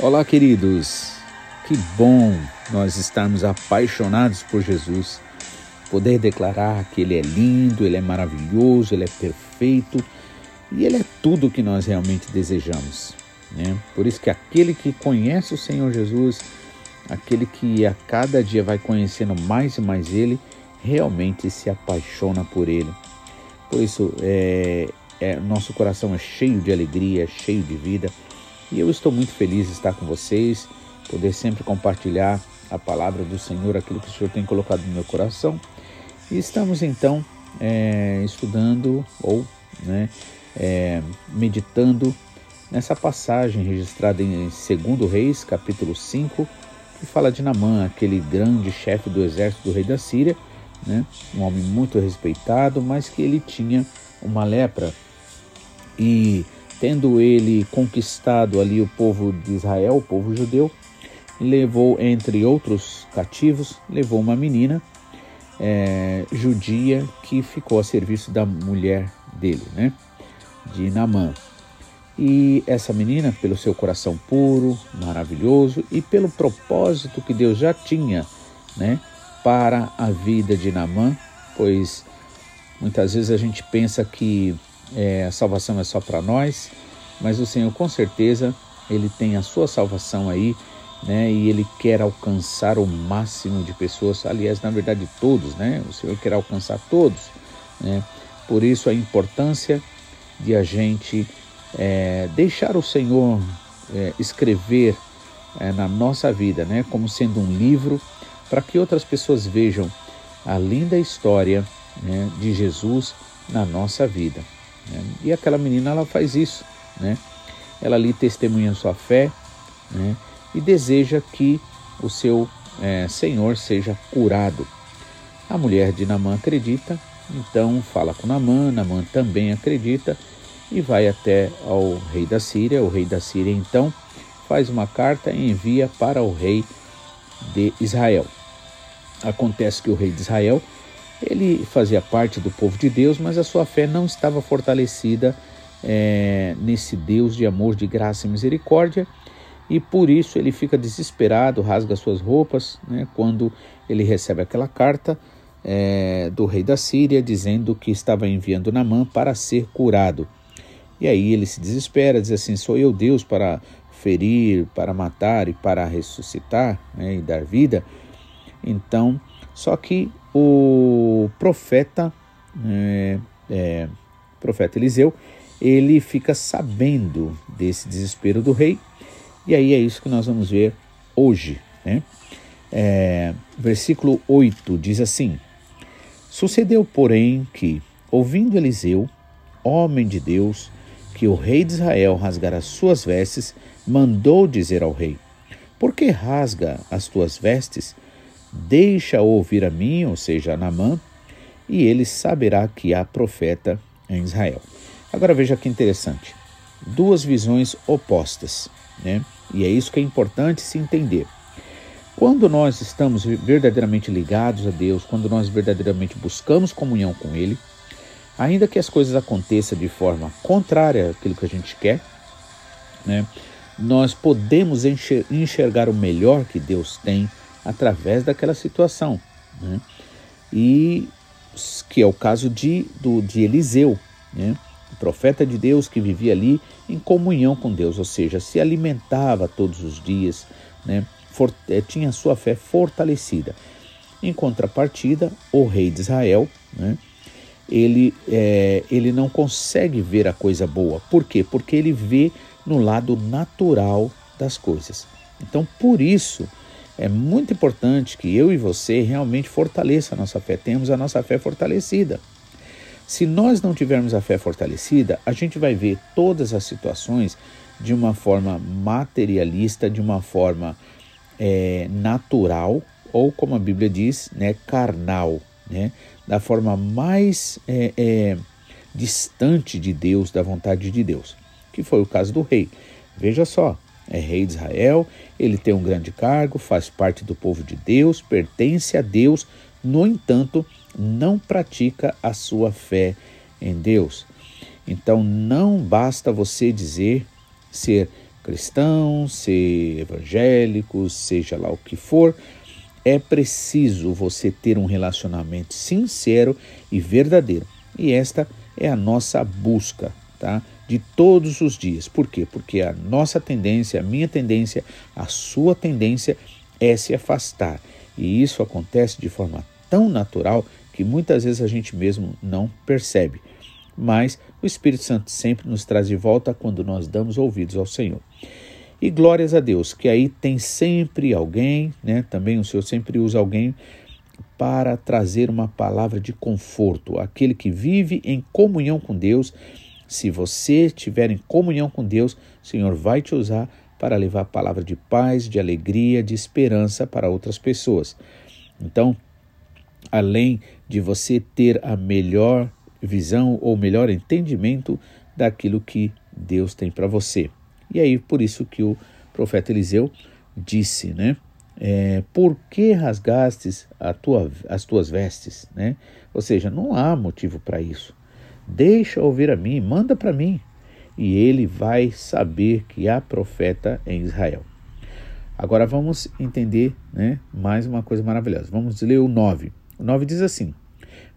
Olá, queridos. Que bom nós estarmos apaixonados por Jesus. Poder declarar que Ele é lindo, Ele é maravilhoso, Ele é perfeito e Ele é tudo o que nós realmente desejamos. Né? Por isso que aquele que conhece o Senhor Jesus, aquele que a cada dia vai conhecendo mais e mais Ele, realmente se apaixona por Ele. Por isso, é, é, nosso coração é cheio de alegria, é cheio de vida e eu estou muito feliz de estar com vocês, poder sempre compartilhar a palavra do Senhor, aquilo que o Senhor tem colocado no meu coração. E estamos então é, estudando ou né, é, meditando nessa passagem registrada em 2 Reis, capítulo 5, que fala de Namã, aquele grande chefe do exército do rei da Síria, né, um homem muito respeitado, mas que ele tinha uma lepra. E tendo ele conquistado ali o povo de Israel, o povo judeu, levou, entre outros cativos, levou uma menina é, judia que ficou a serviço da mulher dele, né? De Namã. E essa menina, pelo seu coração puro, maravilhoso e pelo propósito que Deus já tinha, né, para a vida de Namã, pois muitas vezes a gente pensa que é, a salvação é só para nós, mas o Senhor com certeza ele tem a sua salvação aí, né? E ele quer alcançar o máximo de pessoas, aliás, na verdade todos, né? O Senhor quer alcançar todos, né? Por isso a importância de a gente é, deixar o Senhor é, escrever é, na nossa vida, né? Como sendo um livro para que outras pessoas vejam a linda história né, de Jesus na nossa vida. Né? E aquela menina ela faz isso, né? Ela ali testemunha sua fé, né? E deseja que o seu é, Senhor seja curado. A mulher de Namã acredita, então fala com Namã, Namã também acredita e vai até ao rei da Síria. O rei da Síria então faz uma carta e envia para o rei de Israel. Acontece que o rei de Israel ele fazia parte do povo de Deus, mas a sua fé não estava fortalecida é, nesse Deus de amor, de graça e misericórdia, e por isso ele fica desesperado, rasga suas roupas, né, quando ele recebe aquela carta é, do rei da Síria dizendo que estava enviando Namã para ser curado. E aí ele se desespera, diz assim: Sou eu Deus para ferir, para matar e para ressuscitar né, e dar vida. Então, só que o profeta, é, é, profeta Eliseu, ele fica sabendo desse desespero do rei, e aí é isso que nós vamos ver hoje. Né? É, versículo 8 diz assim: Sucedeu, porém, que, ouvindo Eliseu, homem de Deus, que o rei de Israel rasgara as suas vestes, mandou dizer ao rei: Por que rasga as tuas vestes? Deixa ouvir a mim, ou seja, a Namã, e ele saberá que há profeta em Israel. Agora veja que interessante. Duas visões opostas, né? E é isso que é importante se entender. Quando nós estamos verdadeiramente ligados a Deus, quando nós verdadeiramente buscamos comunhão com Ele, ainda que as coisas aconteçam de forma contrária àquilo que a gente quer, né, nós podemos enxergar o melhor que Deus tem através daquela situação. Né? E que é o caso de, do, de Eliseu, né? o profeta de Deus que vivia ali em comunhão com Deus, ou seja, se alimentava todos os dias, né? For, eh, tinha sua fé fortalecida. Em contrapartida, o rei de Israel, né? ele, é, ele não consegue ver a coisa boa. Por quê? Porque ele vê no lado natural das coisas. Então, por isso, é muito importante que eu e você realmente fortaleça a nossa fé, tenhamos a nossa fé fortalecida. Se nós não tivermos a fé fortalecida, a gente vai ver todas as situações de uma forma materialista, de uma forma é, natural, ou como a Bíblia diz, né, carnal, né, da forma mais é, é, distante de Deus, da vontade de Deus, que foi o caso do rei. Veja só, é rei de Israel, ele tem um grande cargo, faz parte do povo de Deus, pertence a Deus, no entanto, não pratica a sua fé em Deus. Então não basta você dizer ser cristão, ser evangélico, seja lá o que for, é preciso você ter um relacionamento sincero e verdadeiro. E esta é a nossa busca, tá? De todos os dias. Por quê? Porque a nossa tendência, a minha tendência, a sua tendência é se afastar. E isso acontece de forma tão natural que muitas vezes a gente mesmo não percebe. Mas o Espírito Santo sempre nos traz de volta quando nós damos ouvidos ao Senhor. E glórias a Deus, que aí tem sempre alguém, né? Também o Senhor sempre usa alguém para trazer uma palavra de conforto, aquele que vive em comunhão com Deus. Se você estiver em comunhão com Deus, o Senhor vai te usar para levar a palavra de paz, de alegria, de esperança para outras pessoas. Então, além de você ter a melhor visão ou melhor entendimento daquilo que Deus tem para você. E aí, por isso que o profeta Eliseu disse, né? É, por que rasgastes tua, as tuas vestes, né? Ou seja, não há motivo para isso. Deixa ouvir a mim, manda para mim, e ele vai saber que há profeta em Israel. Agora vamos entender né, mais uma coisa maravilhosa. Vamos ler o 9. O 9 diz assim: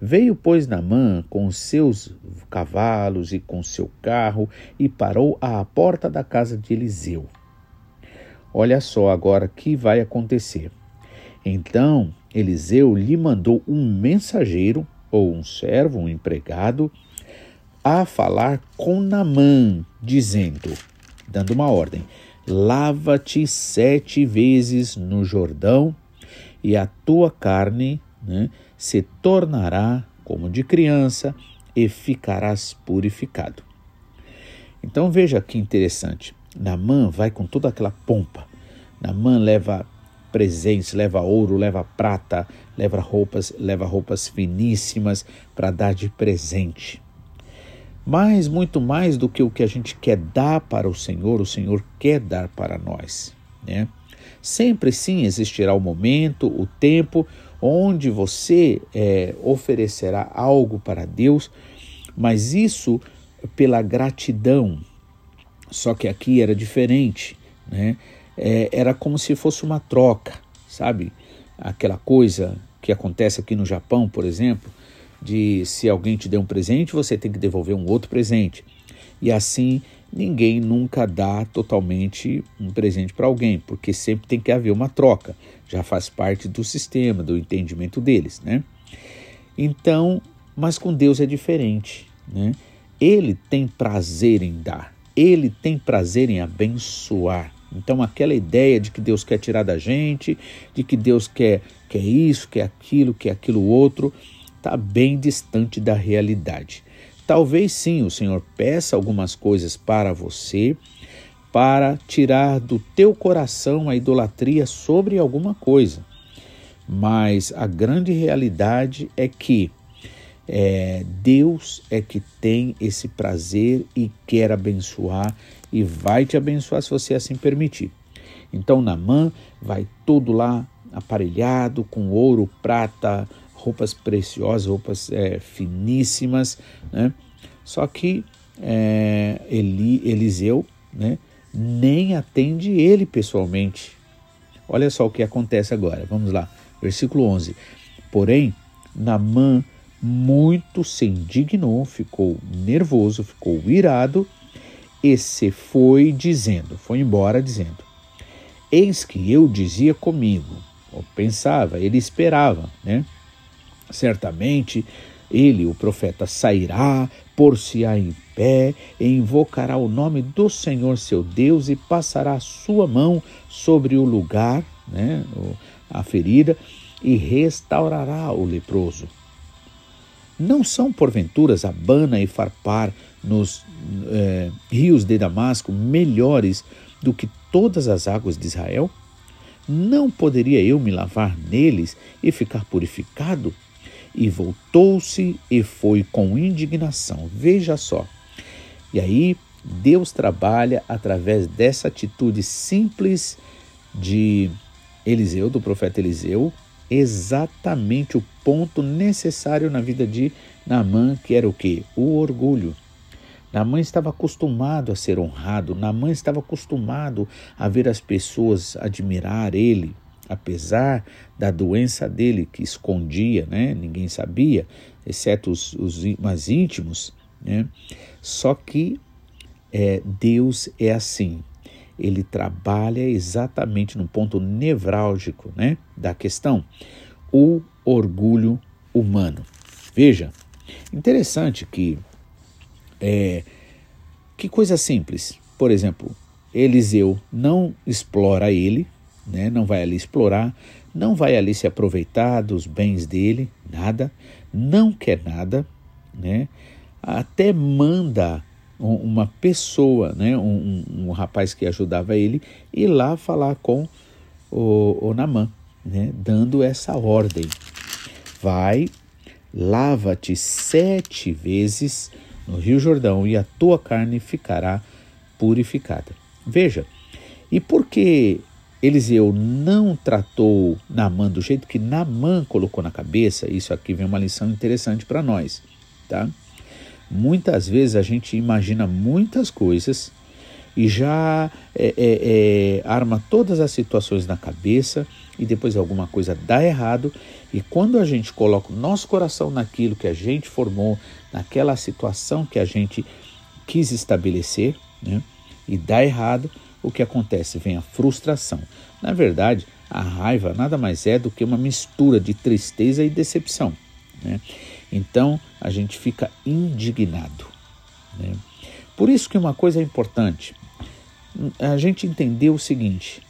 Veio, pois, Namã com seus cavalos e com seu carro e parou à porta da casa de Eliseu. Olha só agora que vai acontecer. Então Eliseu lhe mandou um mensageiro, ou um servo, um empregado, a falar com Namã, dizendo, dando uma ordem: lava-te sete vezes no Jordão, e a tua carne né, se tornará como de criança e ficarás purificado. Então veja que interessante. Namã vai com toda aquela pompa. Namã leva presentes, leva ouro, leva prata, leva roupas, leva roupas finíssimas para dar de presente. Mas muito mais do que o que a gente quer dar para o Senhor, o Senhor quer dar para nós, né? Sempre sim existirá o momento, o tempo onde você é, oferecerá algo para Deus, mas isso pela gratidão. Só que aqui era diferente, né? É, era como se fosse uma troca, sabe? Aquela coisa que acontece aqui no Japão, por exemplo, de se alguém te der um presente, você tem que devolver um outro presente. E assim ninguém nunca dá totalmente um presente para alguém, porque sempre tem que haver uma troca. Já faz parte do sistema, do entendimento deles, né? Então, mas com Deus é diferente, né? Ele tem prazer em dar, ele tem prazer em abençoar. Então, aquela ideia de que Deus quer tirar da gente, de que Deus quer, quer isso, quer aquilo, quer aquilo outro, está bem distante da realidade. Talvez sim o Senhor peça algumas coisas para você, para tirar do teu coração a idolatria sobre alguma coisa. Mas a grande realidade é que é, Deus é que tem esse prazer e quer abençoar e vai te abençoar se você assim permitir. Então Namã vai todo lá aparelhado com ouro, prata, roupas preciosas, roupas é, finíssimas, né? Só que é, Eli, Eliseu né, nem atende ele pessoalmente. Olha só o que acontece agora. Vamos lá, versículo 11. Porém, Namã muito se indignou, ficou nervoso, ficou irado e se foi dizendo, foi embora dizendo: Eis que eu dizia comigo, ou pensava, ele esperava, né? Certamente ele, o profeta, sairá, por-se-á em pé, invocará o nome do Senhor seu Deus e passará a sua mão sobre o lugar, né, a ferida, e restaurará o leproso. Não são, porventuras, Abana e Farpar nos eh, rios de Damasco melhores do que todas as águas de Israel? Não poderia eu me lavar neles e ficar purificado? E voltou-se e foi com indignação. Veja só. E aí Deus trabalha através dessa atitude simples de Eliseu, do profeta Eliseu, exatamente o ponto necessário na vida de Naamã, que era o que? O orgulho. Naamã estava acostumado a ser honrado, Naamã estava acostumado a ver as pessoas admirar ele, apesar da doença dele que escondia, né? ninguém sabia, exceto os, os mais íntimos. Né? Só que é, Deus é assim, ele trabalha exatamente no ponto nevrálgico né, da questão, o orgulho humano. Veja, interessante que é, que coisa simples. Por exemplo, Eliseu não explora ele, né, não vai ali explorar, não vai ali se aproveitar dos bens dele, nada, não quer nada, né, até manda uma pessoa, né, um, um, rapaz que ajudava ele, ir lá falar com o, o Namã, né, dando essa ordem. Vai, lava-te sete vezes no Rio Jordão e a tua carne ficará purificada. Veja, e por que Eliseu não tratou Namã do jeito que Namã colocou na cabeça? Isso aqui vem uma lição interessante para nós, tá? Muitas vezes a gente imagina muitas coisas e já é, é, é, arma todas as situações na cabeça e depois alguma coisa dá errado. E quando a gente coloca o nosso coração naquilo que a gente formou, naquela situação que a gente quis estabelecer, né, e dá errado, o que acontece? Vem a frustração. Na verdade, a raiva nada mais é do que uma mistura de tristeza e decepção. Né? Então a gente fica indignado. Né? Por isso que uma coisa é importante, a gente entender o seguinte: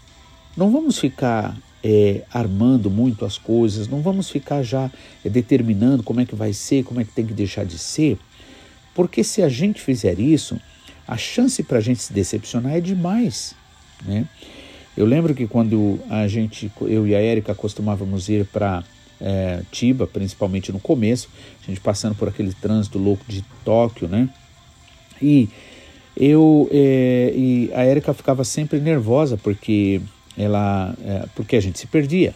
não vamos ficar é, armando muito as coisas, não vamos ficar já é, determinando como é que vai ser, como é que tem que deixar de ser, porque se a gente fizer isso, a chance para a gente se decepcionar é demais. Né? Eu lembro que quando a gente, eu e a Érica costumávamos ir para é, Tiba, principalmente no começo, a gente passando por aquele trânsito louco de Tóquio, né? E eu é, e a Érica ficava sempre nervosa porque ela, é, porque a gente se perdia.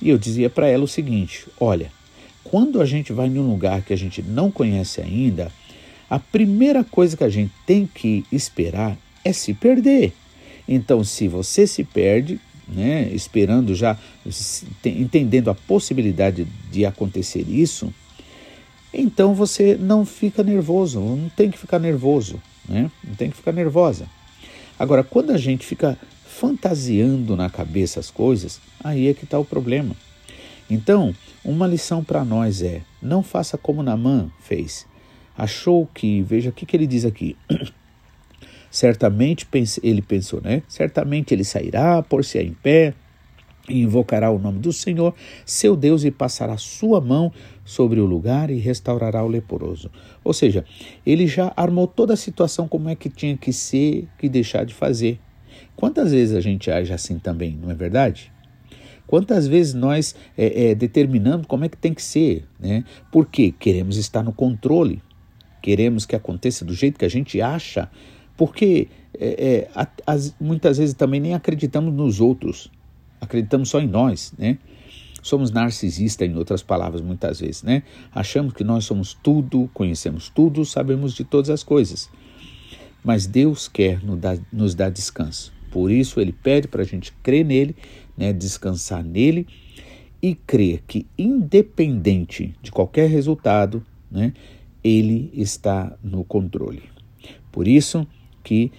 E eu dizia para ela o seguinte: olha, quando a gente vai em um lugar que a gente não conhece ainda, a primeira coisa que a gente tem que esperar é se perder. Então, se você se perde, né, esperando já, entendendo a possibilidade de acontecer isso, então você não fica nervoso, não tem que ficar nervoso, né? não tem que ficar nervosa. Agora, quando a gente fica fantasiando na cabeça as coisas, aí é que está o problema. Então, uma lição para nós é: não faça como Namã fez. Achou que, veja o que, que ele diz aqui. Certamente ele pensou, né? Certamente ele sairá, por-se em pé, e invocará o nome do Senhor, seu Deus, e passará sua mão sobre o lugar e restaurará o leproso. Ou seja, ele já armou toda a situação como é que tinha que ser, que deixar de fazer. Quantas vezes a gente age assim também, não é verdade? Quantas vezes nós é, é, determinamos como é que tem que ser, né? Porque queremos estar no controle, queremos que aconteça do jeito que a gente acha porque é, é, as, muitas vezes também nem acreditamos nos outros, acreditamos só em nós, né? Somos narcisistas, em outras palavras, muitas vezes, né? Achamos que nós somos tudo, conhecemos tudo, sabemos de todas as coisas. Mas Deus quer nos dar, nos dar descanso. Por isso, Ele pede para a gente crer nele, né? descansar nele e crer que, independente de qualquer resultado, né? Ele está no controle. Por isso, que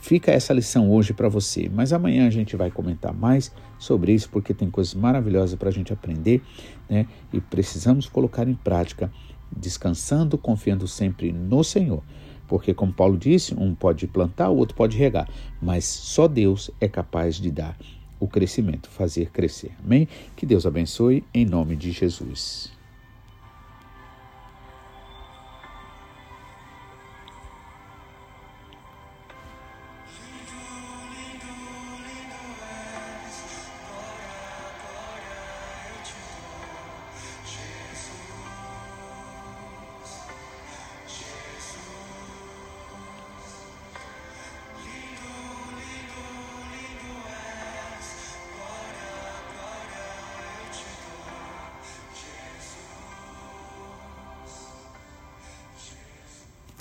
fica essa lição hoje para você. Mas amanhã a gente vai comentar mais sobre isso, porque tem coisas maravilhosas para a gente aprender, né? E precisamos colocar em prática, descansando, confiando sempre no Senhor. Porque, como Paulo disse, um pode plantar, o outro pode regar, mas só Deus é capaz de dar o crescimento, fazer crescer. Amém? Que Deus abençoe em nome de Jesus.